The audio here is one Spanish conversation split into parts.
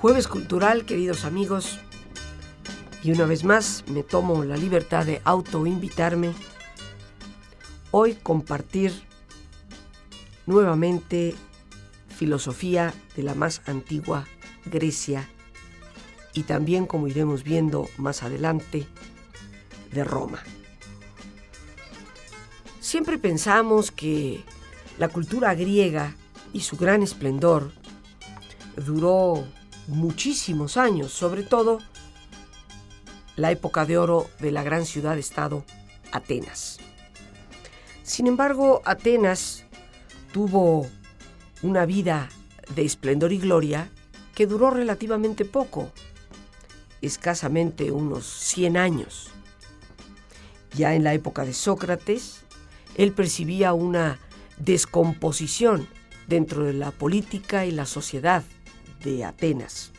Jueves Cultural, queridos amigos, y una vez más me tomo la libertad de autoinvitarme. Hoy compartir nuevamente filosofía de la más antigua Grecia y también, como iremos viendo más adelante, de Roma. Siempre pensamos que la cultura griega y su gran esplendor duró muchísimos años, sobre todo la época de oro de la gran ciudad-estado Atenas. Sin embargo, Atenas tuvo una vida de esplendor y gloria que duró relativamente poco, escasamente unos 100 años. Ya en la época de Sócrates, él percibía una descomposición dentro de la política y la sociedad de Atenas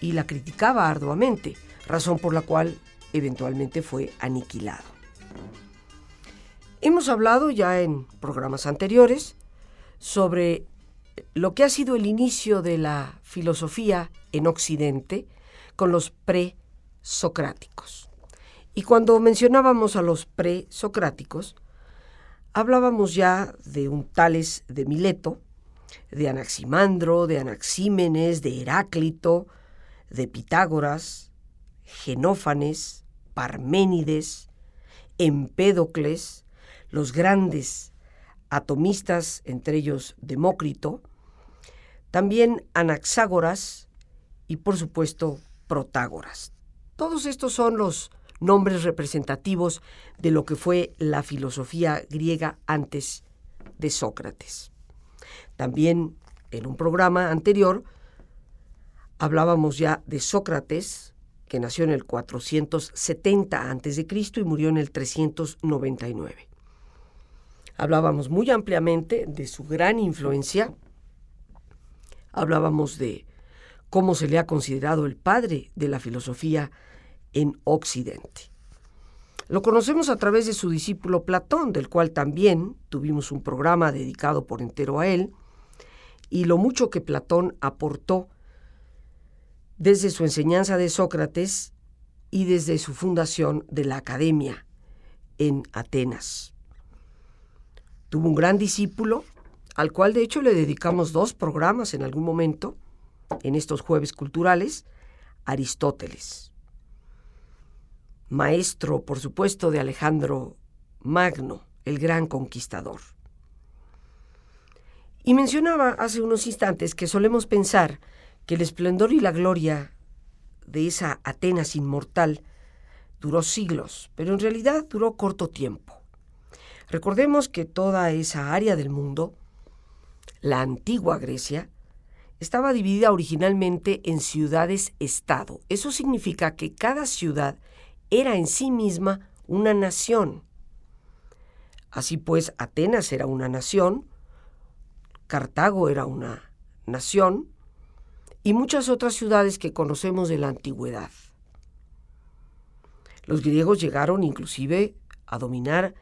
y la criticaba arduamente, razón por la cual eventualmente fue aniquilado. Hemos hablado ya en programas anteriores sobre lo que ha sido el inicio de la filosofía en Occidente con los presocráticos. Y cuando mencionábamos a los presocráticos, hablábamos ya de un Tales de Mileto, de Anaximandro, de Anaxímenes, de Heráclito, de Pitágoras, Genófanes, Parménides, Empédocles, los grandes atomistas, entre ellos Demócrito, también Anaxágoras y por supuesto Protágoras. Todos estos son los nombres representativos de lo que fue la filosofía griega antes de Sócrates. También en un programa anterior hablábamos ya de Sócrates, que nació en el 470 a.C. y murió en el 399. Hablábamos muy ampliamente de su gran influencia, hablábamos de cómo se le ha considerado el padre de la filosofía en Occidente. Lo conocemos a través de su discípulo Platón, del cual también tuvimos un programa dedicado por entero a él, y lo mucho que Platón aportó desde su enseñanza de Sócrates y desde su fundación de la Academia en Atenas. Tuvo un gran discípulo, al cual de hecho le dedicamos dos programas en algún momento, en estos jueves culturales, Aristóteles. Maestro, por supuesto, de Alejandro Magno, el gran conquistador. Y mencionaba hace unos instantes que solemos pensar que el esplendor y la gloria de esa Atenas inmortal duró siglos, pero en realidad duró corto tiempo. Recordemos que toda esa área del mundo, la antigua Grecia, estaba dividida originalmente en ciudades-estado. Eso significa que cada ciudad era en sí misma una nación. Así pues, Atenas era una nación, Cartago era una nación y muchas otras ciudades que conocemos de la antigüedad. Los griegos llegaron inclusive a dominar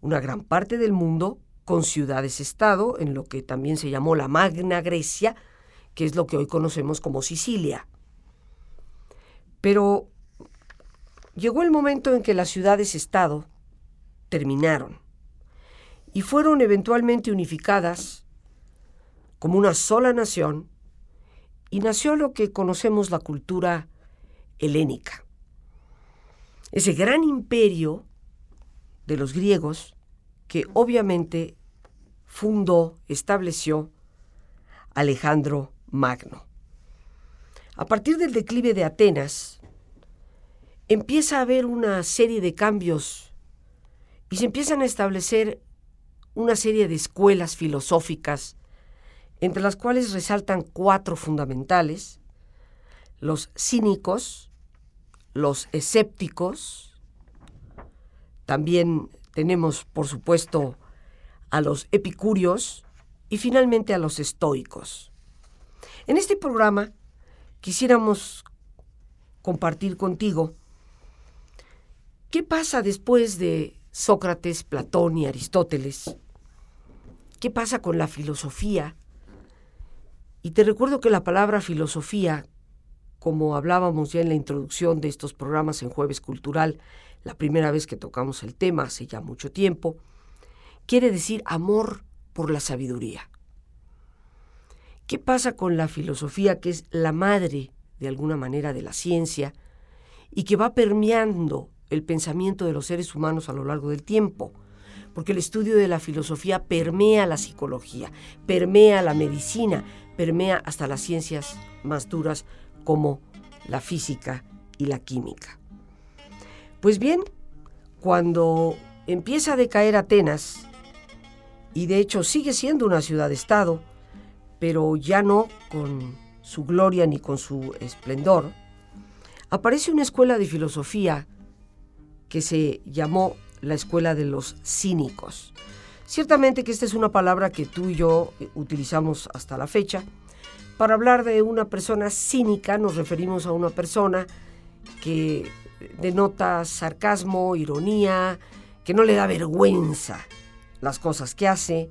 una gran parte del mundo con ciudades-estado, en lo que también se llamó la Magna Grecia, que es lo que hoy conocemos como Sicilia. Pero llegó el momento en que las ciudades-estado terminaron y fueron eventualmente unificadas como una sola nación y nació lo que conocemos la cultura helénica. Ese gran imperio de los griegos que obviamente fundó, estableció Alejandro Magno. A partir del declive de Atenas, empieza a haber una serie de cambios y se empiezan a establecer una serie de escuelas filosóficas, entre las cuales resaltan cuatro fundamentales, los cínicos, los escépticos, también tenemos, por supuesto, a los epicúreos y finalmente a los estoicos. En este programa quisiéramos compartir contigo qué pasa después de Sócrates, Platón y Aristóteles. ¿Qué pasa con la filosofía? Y te recuerdo que la palabra filosofía, como hablábamos ya en la introducción de estos programas en Jueves Cultural, la primera vez que tocamos el tema hace ya mucho tiempo, quiere decir amor por la sabiduría. ¿Qué pasa con la filosofía que es la madre, de alguna manera, de la ciencia y que va permeando el pensamiento de los seres humanos a lo largo del tiempo? Porque el estudio de la filosofía permea la psicología, permea la medicina, permea hasta las ciencias más duras como la física y la química. Pues bien, cuando empieza a decaer Atenas, y de hecho sigue siendo una ciudad-estado, pero ya no con su gloria ni con su esplendor, aparece una escuela de filosofía que se llamó la escuela de los cínicos. Ciertamente que esta es una palabra que tú y yo utilizamos hasta la fecha. Para hablar de una persona cínica nos referimos a una persona que denota sarcasmo, ironía, que no le da vergüenza las cosas que hace,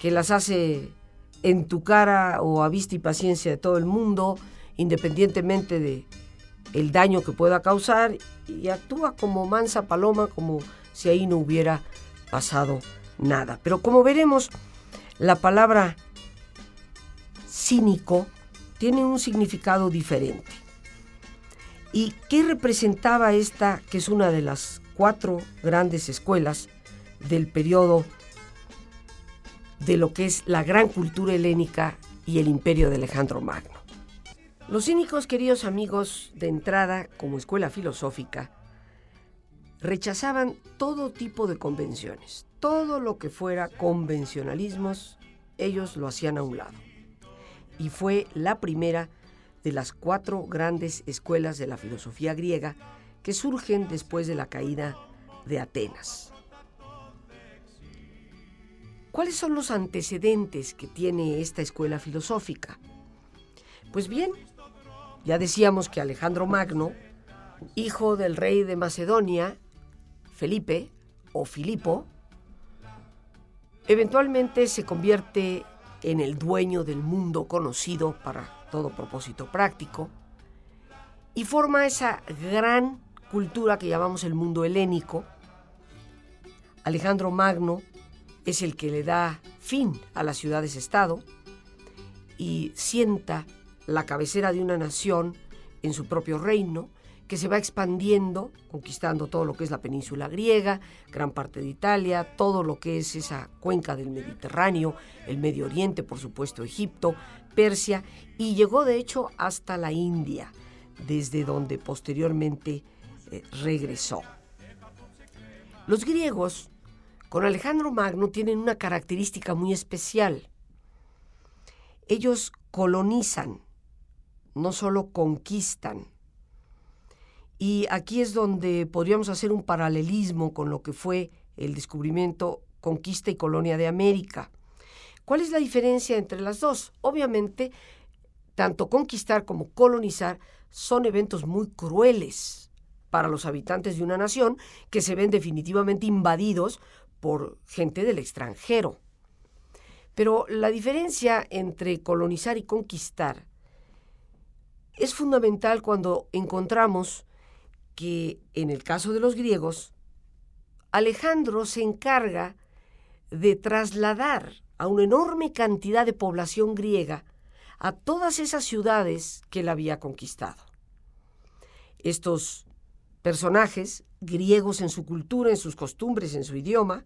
que las hace en tu cara o a vista y paciencia de todo el mundo, independientemente de el daño que pueda causar, y actúa como mansa paloma, como si ahí no hubiera pasado nada. Pero como veremos, la palabra cínico tiene un significado diferente. ¿Y qué representaba esta, que es una de las cuatro grandes escuelas del periodo de lo que es la gran cultura helénica y el imperio de Alejandro Magno. Los cínicos, queridos amigos, de entrada como escuela filosófica, rechazaban todo tipo de convenciones. Todo lo que fuera convencionalismos, ellos lo hacían a un lado. Y fue la primera de las cuatro grandes escuelas de la filosofía griega que surgen después de la caída de Atenas. ¿Cuáles son los antecedentes que tiene esta escuela filosófica? Pues bien, ya decíamos que Alejandro Magno, hijo del rey de Macedonia, Felipe o Filipo, eventualmente se convierte en el dueño del mundo conocido para todo propósito práctico y forma esa gran cultura que llamamos el mundo helénico. Alejandro Magno es el que le da fin a las ciudades-estado y sienta la cabecera de una nación en su propio reino, que se va expandiendo, conquistando todo lo que es la península griega, gran parte de Italia, todo lo que es esa cuenca del Mediterráneo, el Medio Oriente, por supuesto Egipto, Persia, y llegó de hecho hasta la India, desde donde posteriormente eh, regresó. Los griegos con Alejandro Magno tienen una característica muy especial. Ellos colonizan, no solo conquistan. Y aquí es donde podríamos hacer un paralelismo con lo que fue el descubrimiento, conquista y colonia de América. ¿Cuál es la diferencia entre las dos? Obviamente, tanto conquistar como colonizar son eventos muy crueles para los habitantes de una nación que se ven definitivamente invadidos por gente del extranjero. Pero la diferencia entre colonizar y conquistar es fundamental cuando encontramos que en el caso de los griegos, Alejandro se encarga de trasladar a una enorme cantidad de población griega a todas esas ciudades que él había conquistado. Estos personajes, griegos en su cultura, en sus costumbres, en su idioma,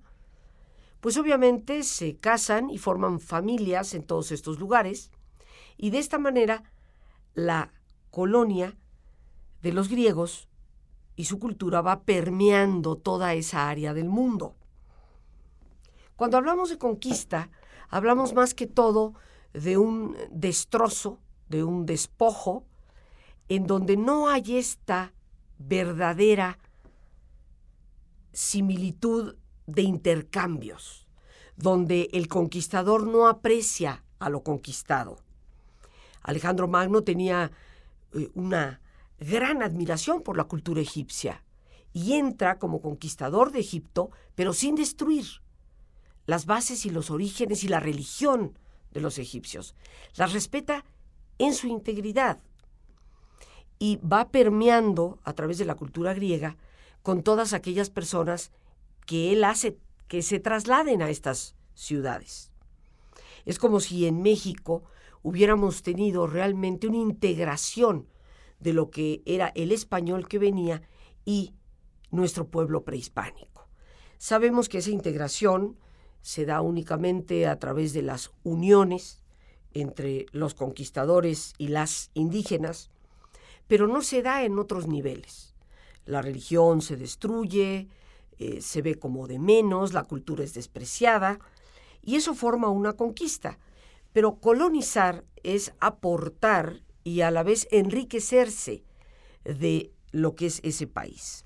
pues obviamente se casan y forman familias en todos estos lugares, y de esta manera la colonia de los griegos y su cultura va permeando toda esa área del mundo. Cuando hablamos de conquista, hablamos más que todo de un destrozo, de un despojo, en donde no hay esta verdadera similitud de intercambios, donde el conquistador no aprecia a lo conquistado. Alejandro Magno tenía eh, una gran admiración por la cultura egipcia y entra como conquistador de Egipto, pero sin destruir las bases y los orígenes y la religión de los egipcios. Las respeta en su integridad y va permeando a través de la cultura griega con todas aquellas personas que él hace que se trasladen a estas ciudades. Es como si en México hubiéramos tenido realmente una integración de lo que era el español que venía y nuestro pueblo prehispánico. Sabemos que esa integración se da únicamente a través de las uniones entre los conquistadores y las indígenas, pero no se da en otros niveles. La religión se destruye, eh, se ve como de menos, la cultura es despreciada, y eso forma una conquista. Pero colonizar es aportar y a la vez enriquecerse de lo que es ese país.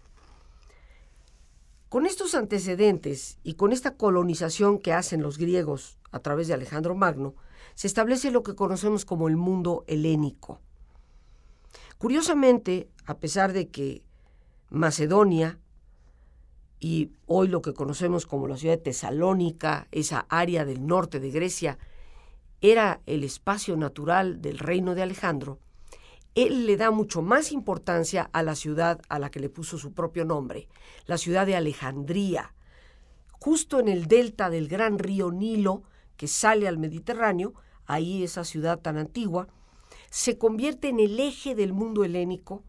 Con estos antecedentes y con esta colonización que hacen los griegos a través de Alejandro Magno, se establece lo que conocemos como el mundo helénico. Curiosamente, a pesar de que Macedonia y hoy lo que conocemos como la ciudad de Tesalónica, esa área del norte de Grecia, era el espacio natural del reino de Alejandro, él le da mucho más importancia a la ciudad a la que le puso su propio nombre, la ciudad de Alejandría, justo en el delta del gran río Nilo que sale al Mediterráneo, ahí esa ciudad tan antigua, se convierte en el eje del mundo helénico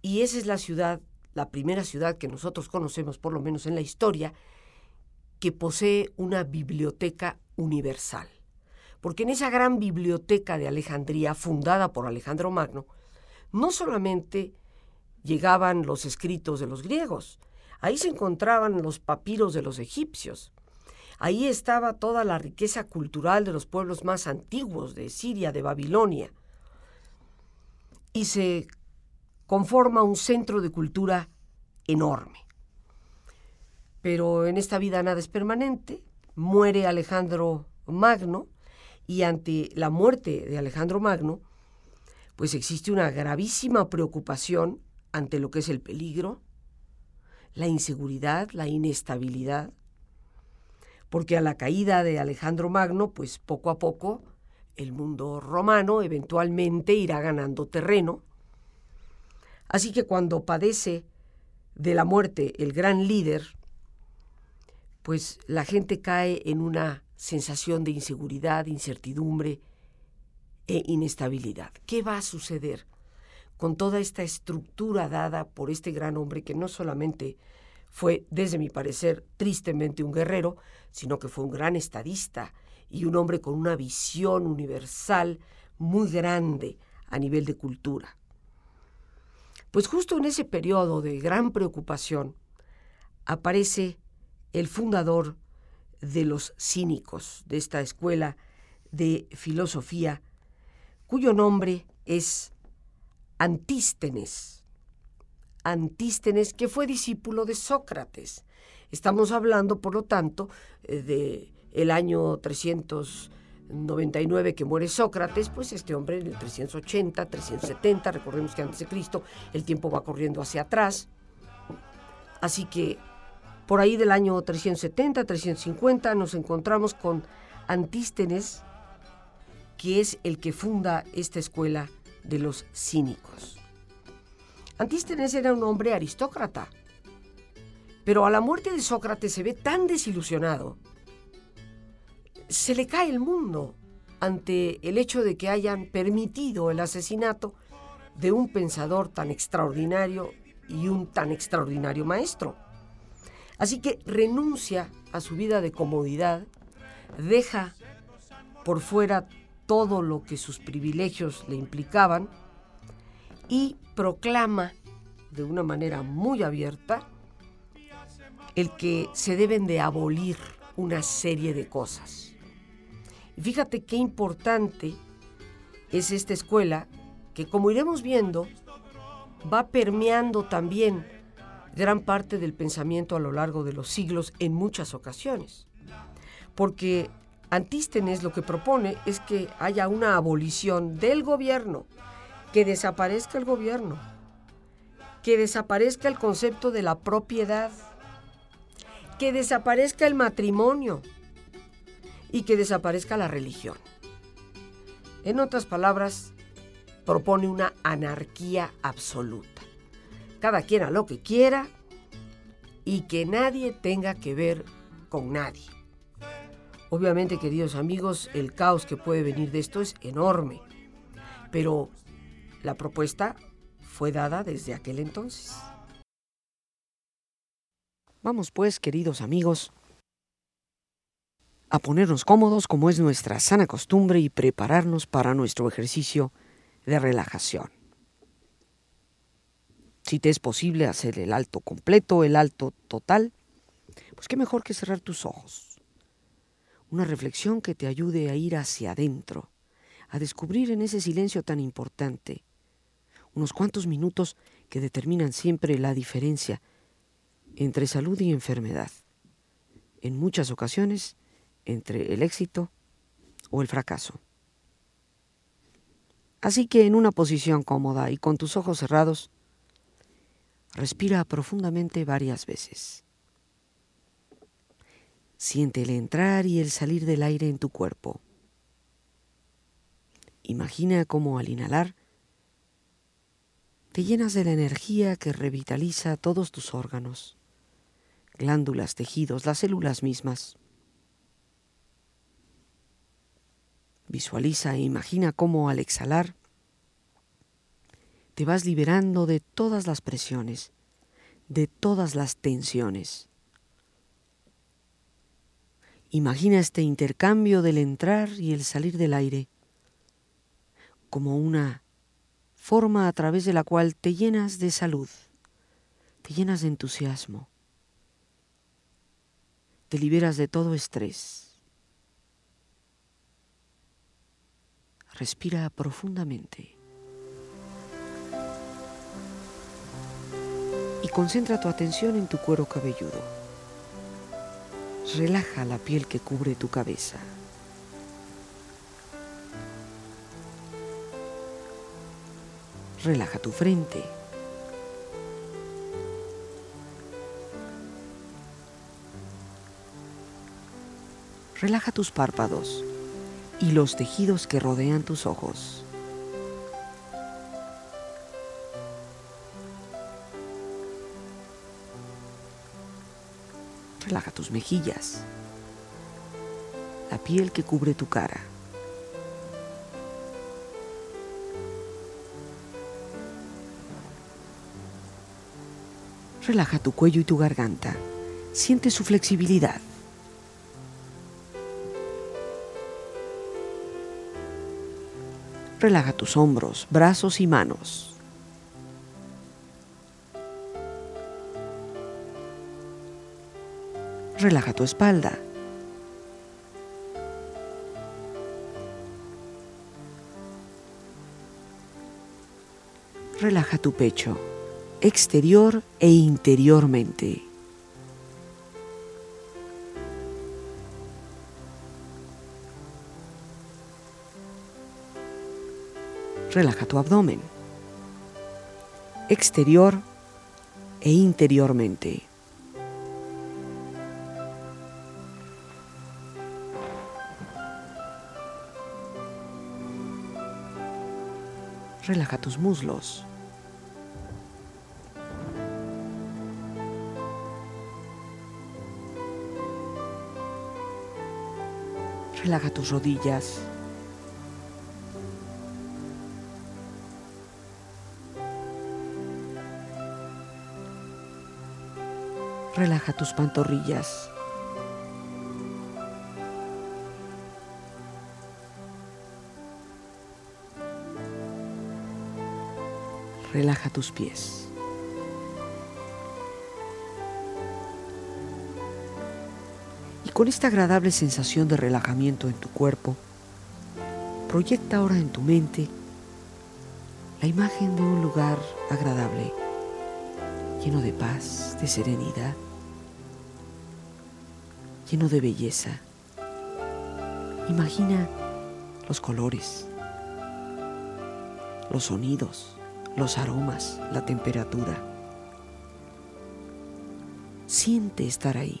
y esa es la ciudad, la primera ciudad que nosotros conocemos, por lo menos en la historia, que posee una biblioteca universal porque en esa gran biblioteca de Alejandría, fundada por Alejandro Magno, no solamente llegaban los escritos de los griegos, ahí se encontraban los papiros de los egipcios, ahí estaba toda la riqueza cultural de los pueblos más antiguos de Siria, de Babilonia, y se conforma un centro de cultura enorme. Pero en esta vida nada es permanente, muere Alejandro Magno, y ante la muerte de Alejandro Magno, pues existe una gravísima preocupación ante lo que es el peligro, la inseguridad, la inestabilidad, porque a la caída de Alejandro Magno, pues poco a poco el mundo romano eventualmente irá ganando terreno. Así que cuando padece de la muerte el gran líder, pues la gente cae en una sensación de inseguridad, incertidumbre e inestabilidad. ¿Qué va a suceder con toda esta estructura dada por este gran hombre que no solamente fue, desde mi parecer, tristemente un guerrero, sino que fue un gran estadista y un hombre con una visión universal muy grande a nivel de cultura. Pues justo en ese periodo de gran preocupación aparece el fundador de los cínicos de esta escuela de filosofía, cuyo nombre es Antístenes. Antístenes, que fue discípulo de Sócrates. Estamos hablando, por lo tanto, eh, de el año 399 que muere Sócrates, pues este hombre en el 380, 370, recordemos que antes de Cristo el tiempo va corriendo hacia atrás. Así que por ahí del año 370, 350 nos encontramos con Antístenes, que es el que funda esta escuela de los cínicos. Antístenes era un hombre aristócrata, pero a la muerte de Sócrates se ve tan desilusionado, se le cae el mundo ante el hecho de que hayan permitido el asesinato de un pensador tan extraordinario y un tan extraordinario maestro. Así que renuncia a su vida de comodidad, deja por fuera todo lo que sus privilegios le implicaban y proclama de una manera muy abierta el que se deben de abolir una serie de cosas. Fíjate qué importante es esta escuela que, como iremos viendo, va permeando también gran parte del pensamiento a lo largo de los siglos en muchas ocasiones. Porque Antístenes lo que propone es que haya una abolición del gobierno, que desaparezca el gobierno, que desaparezca el concepto de la propiedad, que desaparezca el matrimonio y que desaparezca la religión. En otras palabras, propone una anarquía absoluta. Cada quien a lo que quiera y que nadie tenga que ver con nadie. Obviamente, queridos amigos, el caos que puede venir de esto es enorme, pero la propuesta fue dada desde aquel entonces. Vamos pues, queridos amigos, a ponernos cómodos como es nuestra sana costumbre y prepararnos para nuestro ejercicio de relajación. Si te es posible hacer el alto completo, el alto total, pues qué mejor que cerrar tus ojos una reflexión que te ayude a ir hacia adentro, a descubrir en ese silencio tan importante unos cuantos minutos que determinan siempre la diferencia entre salud y enfermedad, en muchas ocasiones entre el éxito o el fracaso. Así que en una posición cómoda y con tus ojos cerrados, respira profundamente varias veces. Siente el entrar y el salir del aire en tu cuerpo. Imagina cómo al inhalar te llenas de la energía que revitaliza todos tus órganos, glándulas, tejidos, las células mismas. Visualiza e imagina cómo al exhalar te vas liberando de todas las presiones, de todas las tensiones. Imagina este intercambio del entrar y el salir del aire como una forma a través de la cual te llenas de salud, te llenas de entusiasmo, te liberas de todo estrés. Respira profundamente concentra tu atención en tu cuero cabelludo relaja la piel que cubre tu cabeza. Relaja tu frente. Relaja tus párpados y los tejidos que rodean tus ojos. Relaja tus mejillas, la piel que cubre tu cara. Relaja tu cuello y tu garganta. Siente su flexibilidad. Relaja tus hombros, brazos y manos. Relaja tu espalda. Relaja tu pecho, exterior e interiormente. Relaja tu abdomen, exterior e interiormente. Relaja tus muslos. Relaja tus rodillas. Relaja tus pantorrillas. Relaja tus pies. Y con esta agradable sensación de relajamiento en tu cuerpo, proyecta ahora en tu mente la imagen de un lugar agradable, lleno de paz, de serenidad, lleno de belleza. Imagina los colores, los sonidos, los aromas, la temperatura. Siente estar ahí.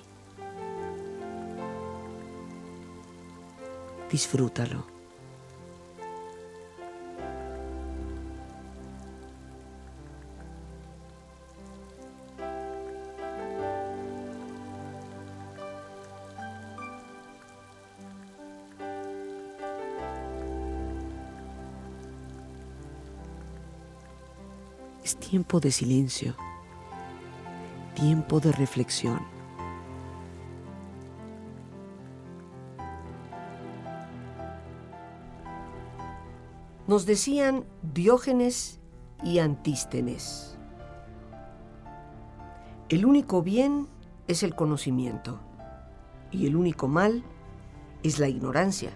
Disfrútalo. Tiempo de silencio, tiempo de reflexión. Nos decían Diógenes y Antístenes. El único bien es el conocimiento y el único mal es la ignorancia.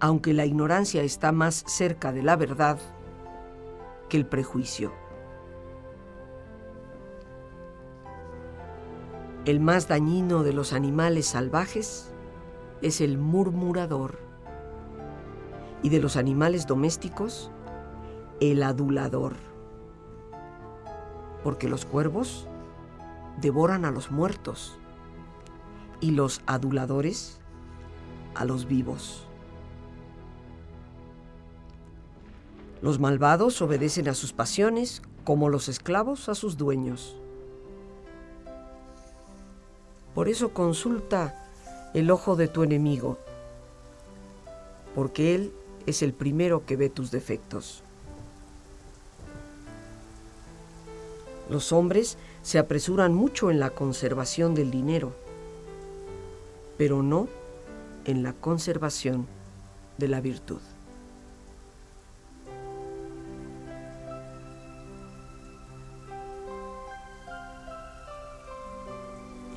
Aunque la ignorancia está más cerca de la verdad, que el prejuicio. El más dañino de los animales salvajes es el murmurador y de los animales domésticos el adulador, porque los cuervos devoran a los muertos y los aduladores a los vivos. Los malvados obedecen a sus pasiones como los esclavos a sus dueños. Por eso consulta el ojo de tu enemigo, porque él es el primero que ve tus defectos. Los hombres se apresuran mucho en la conservación del dinero, pero no en la conservación de la virtud.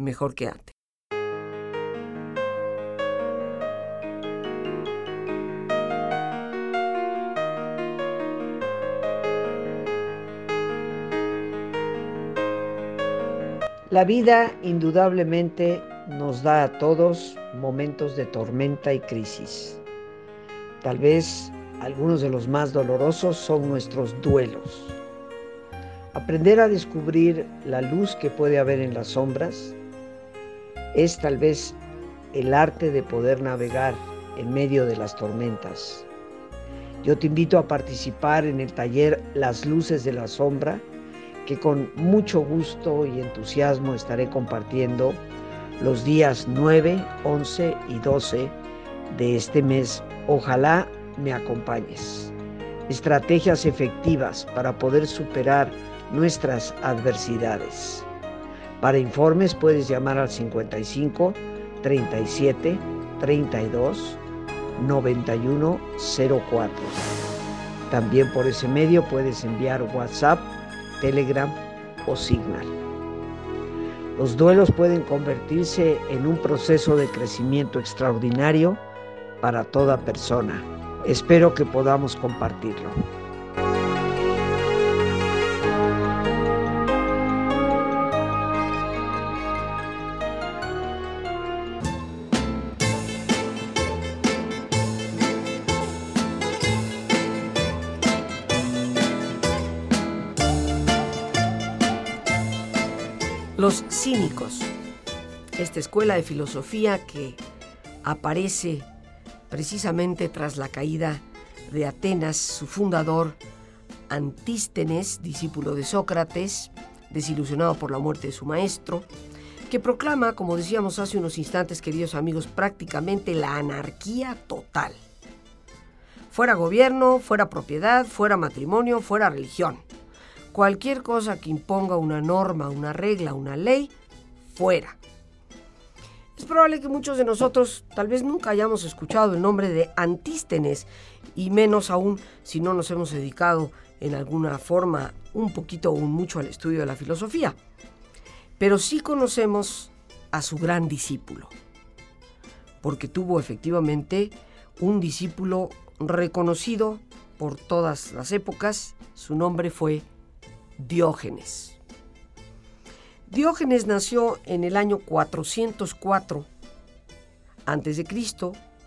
mejor que antes. La vida indudablemente nos da a todos momentos de tormenta y crisis. Tal vez algunos de los más dolorosos son nuestros duelos. Aprender a descubrir la luz que puede haber en las sombras es tal vez el arte de poder navegar en medio de las tormentas. Yo te invito a participar en el taller Las Luces de la Sombra, que con mucho gusto y entusiasmo estaré compartiendo los días 9, 11 y 12 de este mes. Ojalá me acompañes. Estrategias efectivas para poder superar nuestras adversidades. Para informes puedes llamar al 55 37 32 91 04. También por ese medio puedes enviar WhatsApp, Telegram o Signal. Los duelos pueden convertirse en un proceso de crecimiento extraordinario para toda persona. Espero que podamos compartirlo. Los cínicos, esta escuela de filosofía que aparece precisamente tras la caída de Atenas, su fundador, Antístenes, discípulo de Sócrates, desilusionado por la muerte de su maestro, que proclama, como decíamos hace unos instantes, queridos amigos, prácticamente la anarquía total. Fuera gobierno, fuera propiedad, fuera matrimonio, fuera religión. Cualquier cosa que imponga una norma, una regla, una ley, fuera. Es probable que muchos de nosotros tal vez nunca hayamos escuchado el nombre de Antístenes, y menos aún si no nos hemos dedicado en alguna forma un poquito o mucho al estudio de la filosofía. Pero sí conocemos a su gran discípulo, porque tuvo efectivamente un discípulo reconocido por todas las épocas, su nombre fue Diógenes. Diógenes nació en el año 404 a.C.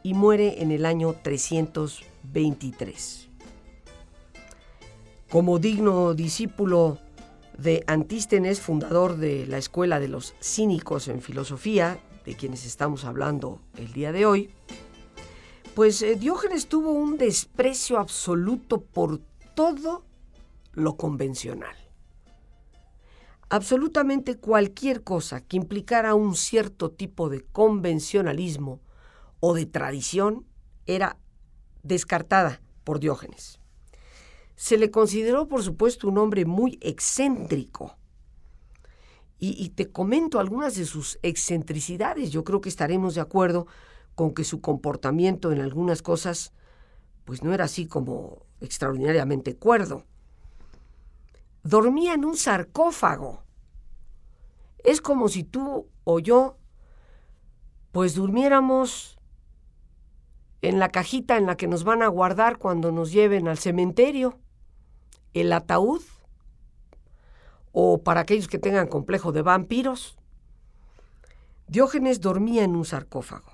y muere en el año 323. Como digno discípulo de Antístenes, fundador de la Escuela de los Cínicos en Filosofía, de quienes estamos hablando el día de hoy, pues eh, Diógenes tuvo un desprecio absoluto por todo lo convencional absolutamente cualquier cosa que implicara un cierto tipo de convencionalismo o de tradición era descartada por Diógenes. Se le consideró, por supuesto, un hombre muy excéntrico. Y, te comento algunas de sus excentricidades. Yo creo que estaremos de acuerdo con que su comportamiento en algunas cosas pues no era así como extraordinariamente cuerdo. Dormía en un sarcófago es como si tú o yo pues durmiéramos en la cajita en la que nos van a guardar cuando nos lleven al cementerio, el ataúd, o para aquellos que tengan complejo de vampiros. Diógenes dormía en un sarcófago.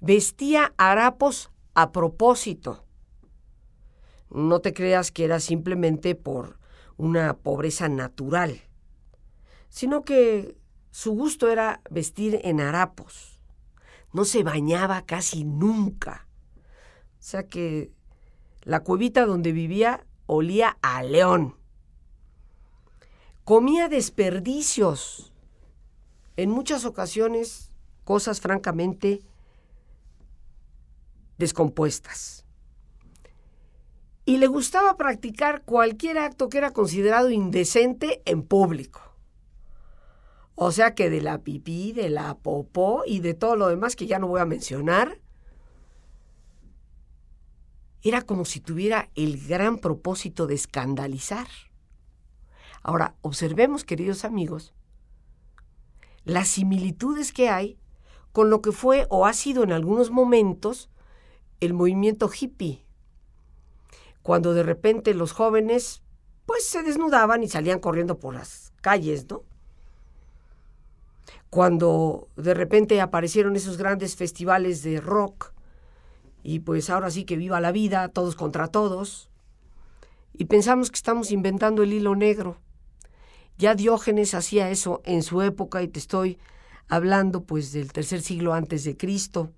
Vestía harapos a propósito. No te creas que era simplemente por una pobreza natural sino que su gusto era vestir en harapos. No se bañaba casi nunca. O sea que la cuevita donde vivía olía a león. Comía desperdicios. En muchas ocasiones cosas francamente descompuestas. Y le gustaba practicar cualquier acto que era considerado indecente en público. O sea que de la pipí, de la popó y de todo lo demás que ya no voy a mencionar, era como si tuviera el gran propósito de escandalizar. Ahora, observemos, queridos amigos, las similitudes que hay con lo que fue o ha sido en algunos momentos el movimiento hippie, cuando de repente los jóvenes pues se desnudaban y salían corriendo por las calles, ¿no? cuando de repente aparecieron esos grandes festivales de rock y pues ahora sí que viva la vida, todos contra todos, y pensamos que estamos inventando el hilo negro. Ya Diógenes hacía eso en su época y te estoy hablando pues del tercer siglo antes de Cristo.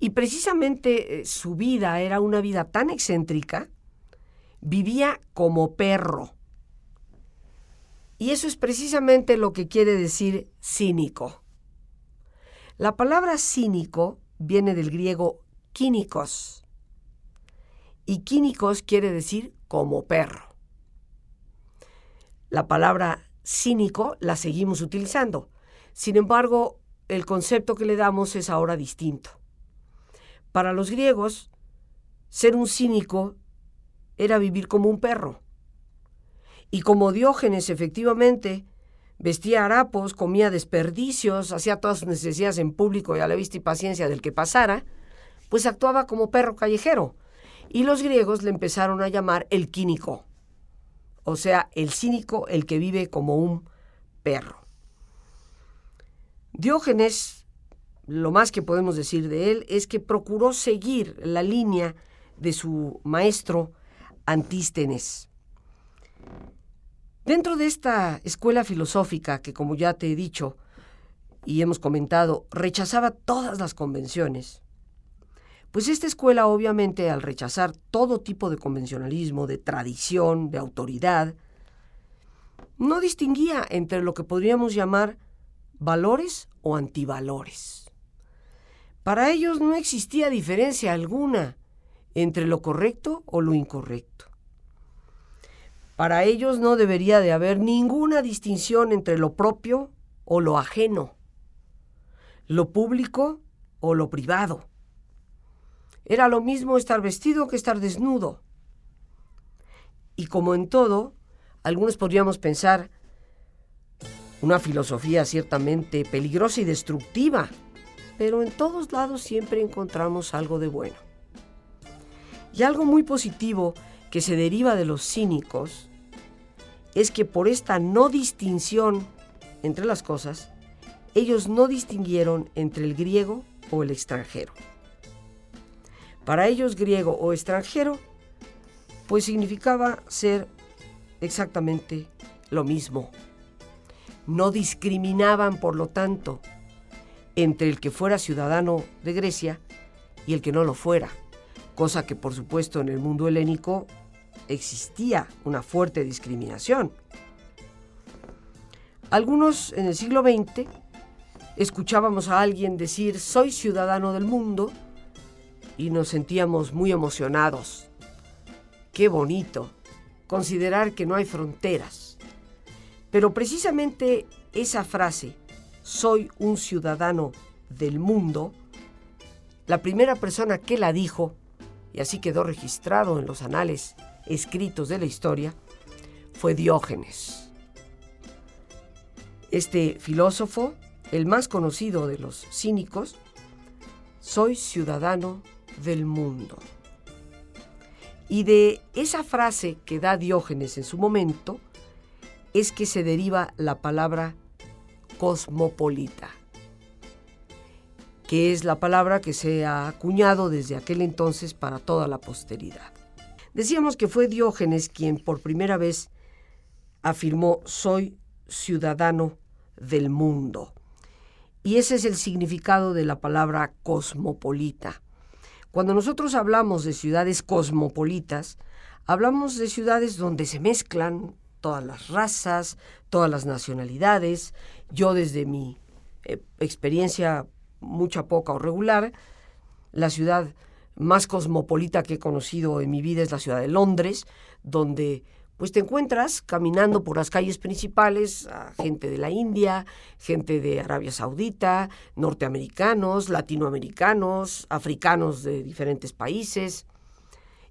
Y precisamente eh, su vida era una vida tan excéntrica, vivía como perro. Y eso es precisamente lo que quiere decir cínico. La palabra cínico viene del griego quínicos. Y quínicos quiere decir como perro. La palabra cínico la seguimos utilizando. Sin embargo, el concepto que le damos es ahora distinto. Para los griegos, ser un cínico era vivir como un perro. Y como Diógenes efectivamente vestía harapos, comía desperdicios, hacía todas sus necesidades en público y a la vista y paciencia del que pasara, pues actuaba como perro callejero. Y los griegos le empezaron a llamar el quínico, o sea, el cínico, el que vive como un perro. Diógenes, lo más que podemos decir de él es que procuró seguir la línea de su maestro Antístenes. Dentro de esta escuela filosófica que, como ya te he dicho y hemos comentado, rechazaba todas las convenciones, pues esta escuela obviamente al rechazar todo tipo de convencionalismo, de tradición, de autoridad, no distinguía entre lo que podríamos llamar valores o antivalores. Para ellos no existía diferencia alguna entre lo correcto o lo incorrecto. Para ellos no debería de haber ninguna distinción entre lo propio o lo ajeno, lo público o lo privado. Era lo mismo estar vestido que estar desnudo. Y como en todo, algunos podríamos pensar una filosofía ciertamente peligrosa y destructiva, pero en todos lados siempre encontramos algo de bueno. Y algo muy positivo que se deriva de los cínicos es que por esta no distinción entre las cosas, ellos no distinguieron entre el griego o el extranjero. Para ellos griego o extranjero, pues significaba ser exactamente lo mismo. No discriminaban, por lo tanto, entre el que fuera ciudadano de Grecia y el que no lo fuera, cosa que por supuesto en el mundo helénico existía una fuerte discriminación. Algunos en el siglo XX escuchábamos a alguien decir soy ciudadano del mundo y nos sentíamos muy emocionados. Qué bonito considerar que no hay fronteras. Pero precisamente esa frase, soy un ciudadano del mundo, la primera persona que la dijo, y así quedó registrado en los anales escritos de la historia, fue Diógenes. Este filósofo, el más conocido de los cínicos, soy ciudadano del mundo. Y de esa frase que da Diógenes en su momento es que se deriva la palabra cosmopolita, que es la palabra que se ha acuñado desde aquel entonces para toda la posteridad. Decíamos que fue Diógenes quien por primera vez afirmó soy ciudadano del mundo. Y ese es el significado de la palabra cosmopolita. Cuando nosotros hablamos de ciudades cosmopolitas, hablamos de ciudades donde se mezclan todas las razas, todas las nacionalidades. Yo desde mi eh, experiencia mucha, poca o regular, la ciudad más cosmopolita que he conocido en mi vida es la ciudad de Londres, donde pues te encuentras caminando por las calles principales a gente de la India, gente de Arabia Saudita, norteamericanos, latinoamericanos, africanos de diferentes países,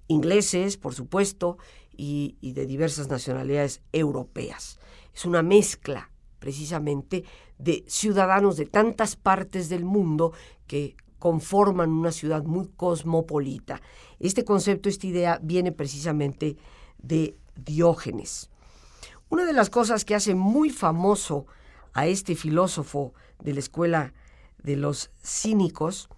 ingleses, por supuesto, y, de diversas nacionalidades europeas. Es una mezcla, precisamente, de ciudadanos de tantas partes del mundo que conforman una ciudad muy cosmopolita. Este concepto, esta idea, viene precisamente de Diógenes. Una de las cosas que hace muy famoso a este filósofo de la escuela de los cínicos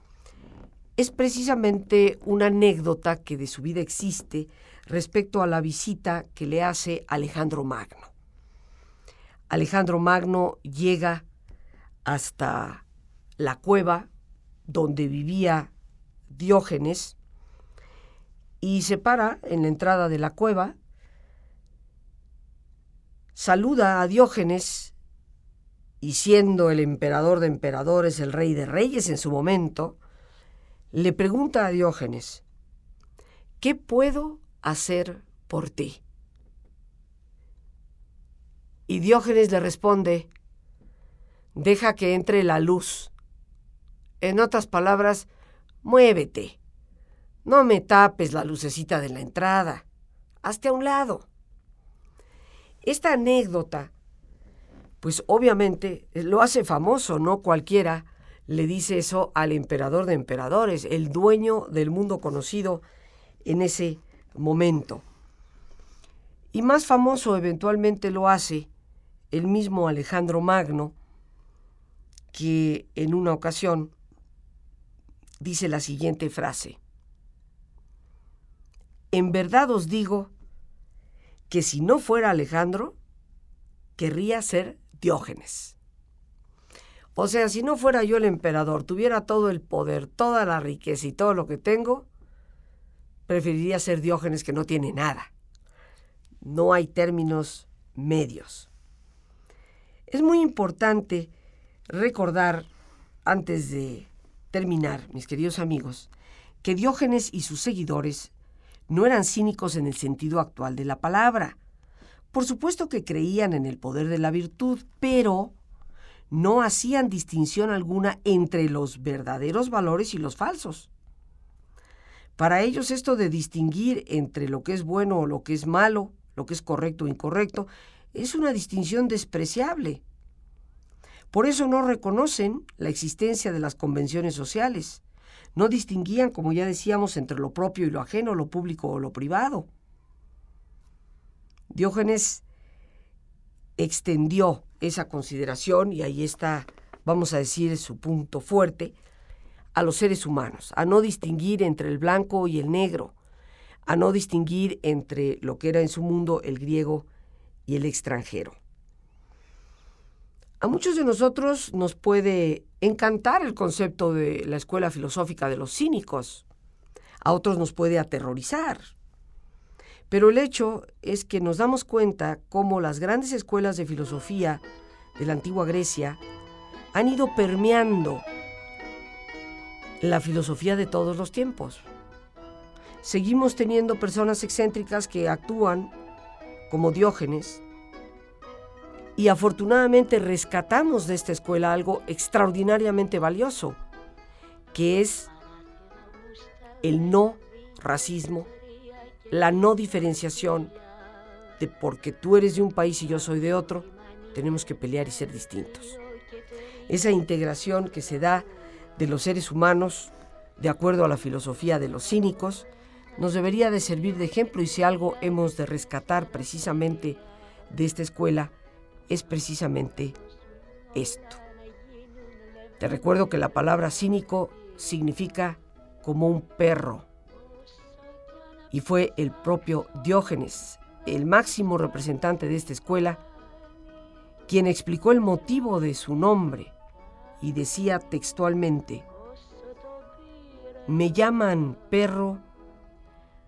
es precisamente una anécdota que de su vida existe respecto a la visita que le hace Alejandro Magno. Alejandro Magno llega hasta la cueva donde vivía Diógenes y se para en la entrada de la cueva saluda a Diógenes y siendo el emperador de emperadores, el rey de reyes en su momento, le pregunta a Diógenes, ¿qué puedo hacer por ti? Y Diógenes le responde, deja que entre la luz. En otras palabras, muévete. No me tapes la lucecita de la entrada. Hazte a un lado. Esta anécdota, pues obviamente eh, lo hace famoso, ¿no? Cualquiera le dice eso al emperador de emperadores, el dueño del mundo conocido en ese momento. Y más famoso eventualmente lo hace el mismo Alejandro Magno, que en una ocasión dice la siguiente frase. En verdad os digo que si no fuera Alejandro, querría ser Diógenes. O sea, si no fuera yo el emperador, tuviera todo el poder, toda la riqueza y todo lo que tengo, preferiría ser Diógenes que no tiene nada. No hay términos medios. Es muy importante recordar, antes de terminar, mis queridos amigos, que Diógenes y sus seguidores no eran cínicos en el sentido actual de la palabra. Por supuesto que creían en el poder de la virtud, pero no hacían distinción alguna entre los verdaderos valores y los falsos. Para ellos esto de distinguir entre lo que es bueno o lo que es malo, lo que es correcto o incorrecto, es una distinción despreciable. Por eso no reconocen la existencia de las convenciones sociales. No distinguían, como ya decíamos, entre lo propio y lo ajeno, lo público o lo privado. Diógenes extendió esa consideración, y ahí está, vamos a decir, su punto fuerte, a los seres humanos, a no distinguir entre el blanco y el negro, a no distinguir entre lo que era en su mundo el griego y el extranjero. A muchos de nosotros nos puede encantar el concepto de la escuela filosófica de los cínicos, a otros nos puede aterrorizar. Pero el hecho es que nos damos cuenta cómo las grandes escuelas de filosofía de la antigua Grecia han ido permeando la filosofía de todos los tiempos. Seguimos teniendo personas excéntricas que actúan como Diógenes y afortunadamente rescatamos de esta escuela algo extraordinariamente valioso, que es el no racismo, la no diferenciación de porque tú eres de un país y yo soy de otro, tenemos que pelear y ser distintos. Esa integración que se da de los seres humanos, de acuerdo a la filosofía de los cínicos, nos debería de servir de ejemplo y si algo hemos de rescatar precisamente de esta escuela es precisamente esto. Te recuerdo que la palabra cínico significa como un perro y fue el propio Diógenes, el máximo representante de esta escuela, quien explicó el motivo de su nombre y decía textualmente, me llaman perro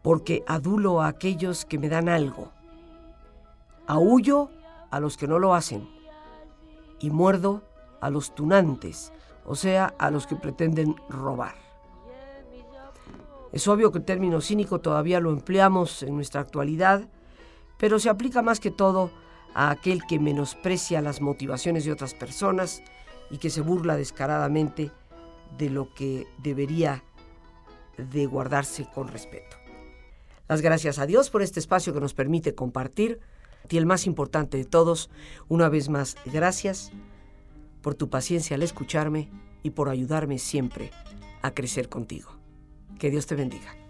porque adulo a aquellos que me dan algo, aullo a los que no lo hacen y muerdo a los tunantes, o sea, a los que pretenden robar. Es obvio que el término cínico todavía lo empleamos en nuestra actualidad, pero se aplica más que todo a aquel que menosprecia las motivaciones de otras personas y que se burla descaradamente de lo que debería de guardarse con respeto. Las gracias a Dios por este espacio que nos permite compartir. Y el más importante de todos, una vez más, gracias por tu paciencia al escucharme y por ayudarme siempre a crecer contigo. Que Dios te bendiga.